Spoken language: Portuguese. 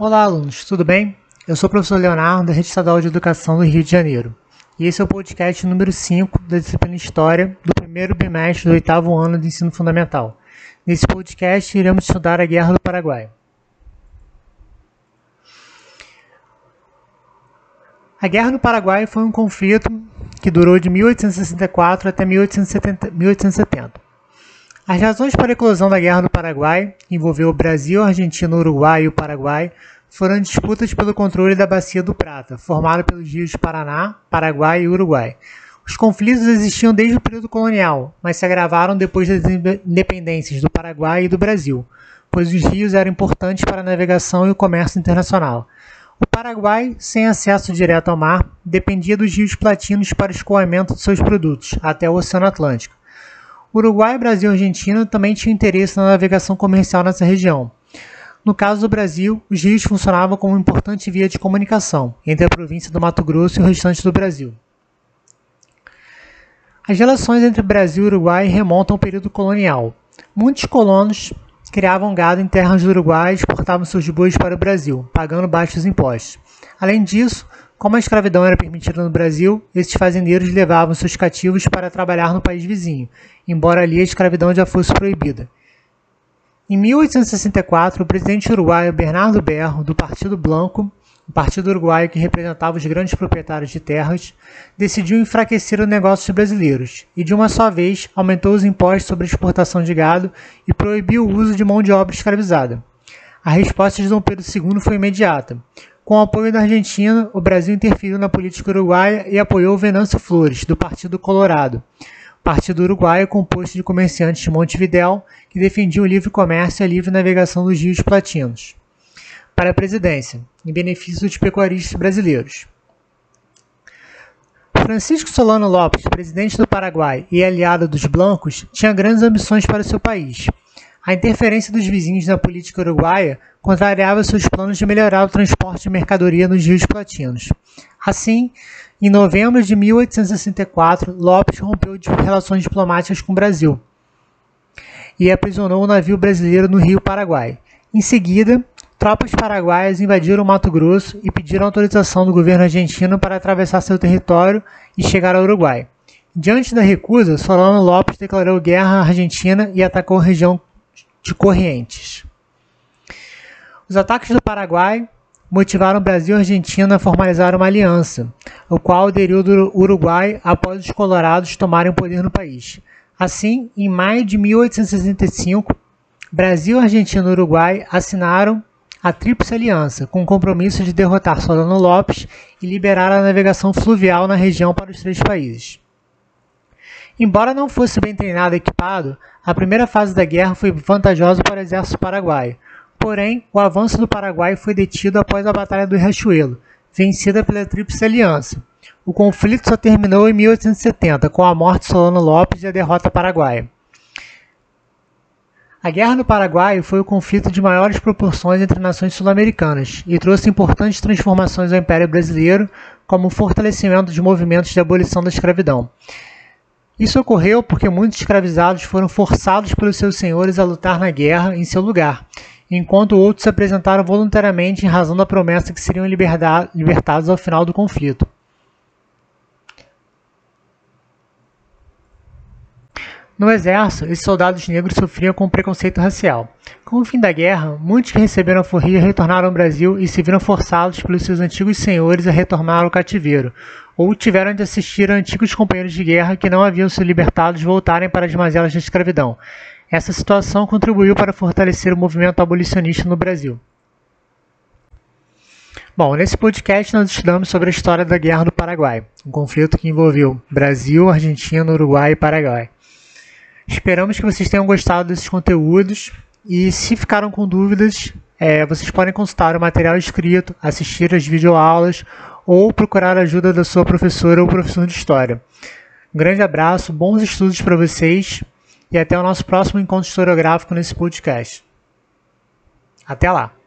Olá, alunos, tudo bem? Eu sou o professor Leonardo, da Rede Estadual de Educação do Rio de Janeiro. E esse é o podcast número 5 da disciplina História do primeiro bimestre do oitavo ano do ensino fundamental. Nesse podcast, iremos estudar a Guerra do Paraguai. A Guerra do Paraguai foi um conflito que durou de 1864 até 1870. 1870. As razões para a eclosão da Guerra do Paraguai, que envolveu o Brasil, Argentina, Uruguai e o Paraguai, foram disputas pelo controle da Bacia do Prata, formada pelos rios Paraná, Paraguai e Uruguai. Os conflitos existiam desde o período colonial, mas se agravaram depois das independências do Paraguai e do Brasil, pois os rios eram importantes para a navegação e o comércio internacional. O Paraguai, sem acesso direto ao mar, dependia dos rios platinos para o escoamento de seus produtos até o Oceano Atlântico. Uruguai, Brasil e Argentina também tinham interesse na navegação comercial nessa região. No caso do Brasil, os rios funcionavam como uma importante via de comunicação entre a província do Mato Grosso e o restante do Brasil. As relações entre Brasil e Uruguai remontam ao período colonial. Muitos colonos criavam gado em terras do Uruguai e exportavam seus bois para o Brasil, pagando baixos impostos. Além disso, como a escravidão era permitida no Brasil, esses fazendeiros levavam seus cativos para trabalhar no país vizinho, embora ali a escravidão já fosse proibida. Em 1864, o presidente uruguaio Bernardo Berro, do Partido Blanco, o partido uruguaio que representava os grandes proprietários de terras, decidiu enfraquecer os negócios brasileiros e, de uma só vez, aumentou os impostos sobre a exportação de gado e proibiu o uso de mão de obra escravizada. A resposta de Dom Pedro II foi imediata. Com o apoio da Argentina, o Brasil interferiu na política uruguaia e apoiou Venâncio Flores, do Partido Colorado, partido uruguaio composto de comerciantes de Montevidéu que defendiam o livre comércio e a livre navegação dos rios platinos. Para a presidência, em benefício dos pecuaristas brasileiros. Francisco Solano Lopes, presidente do Paraguai e aliado dos Blancos, tinha grandes ambições para seu país. A interferência dos vizinhos na política uruguaia contrariava seus planos de melhorar o transporte de mercadoria nos rios platinos. Assim, em novembro de 1864, Lopes rompeu relações diplomáticas com o Brasil e aprisionou o um navio brasileiro no rio Paraguai. Em seguida, tropas paraguaias invadiram Mato Grosso e pediram autorização do governo argentino para atravessar seu território e chegar ao Uruguai. Diante da recusa, Solano Lopes declarou guerra à Argentina e atacou a região de Corrientes. Os ataques do Paraguai motivaram Brasil e Argentina a formalizar uma aliança, o qual aderiu do Uruguai após os colorados tomarem o poder no país. Assim, em maio de 1865, Brasil, Argentina e Uruguai assinaram a Tríplice Aliança, com o compromisso de derrotar Solano Lopes e liberar a navegação fluvial na região para os três países. Embora não fosse bem treinado e equipado, a primeira fase da guerra foi vantajosa para o exército paraguaio. Porém, o avanço do Paraguai foi detido após a Batalha do Riachuelo, vencida pela Tríplice Aliança. O conflito só terminou em 1870, com a morte de Solano Lopes e a derrota paraguaia. A Guerra no Paraguai foi o conflito de maiores proporções entre nações sul-americanas e trouxe importantes transformações ao Império Brasileiro, como o fortalecimento de movimentos de abolição da escravidão. Isso ocorreu porque muitos escravizados foram forçados pelos seus senhores a lutar na guerra em seu lugar, enquanto outros se apresentaram voluntariamente em razão da promessa que seriam libertados ao final do conflito. No exército, esses soldados negros sofriam com preconceito racial. Com o fim da guerra, muitos que receberam a forria retornaram ao Brasil e se viram forçados pelos seus antigos senhores a retornar ao cativeiro, ou tiveram de assistir a antigos companheiros de guerra que não haviam sido libertados voltarem para as mazelas da escravidão. Essa situação contribuiu para fortalecer o movimento abolicionista no Brasil. Bom, nesse podcast nós estudamos sobre a história da Guerra do Paraguai, um conflito que envolveu Brasil, Argentina, Uruguai e Paraguai. Esperamos que vocês tenham gostado desses conteúdos e se ficaram com dúvidas, é, vocês podem consultar o material escrito, assistir as videoaulas ou procurar a ajuda da sua professora ou professor de história. Um grande abraço, bons estudos para vocês e até o nosso próximo encontro historiográfico nesse podcast. Até lá!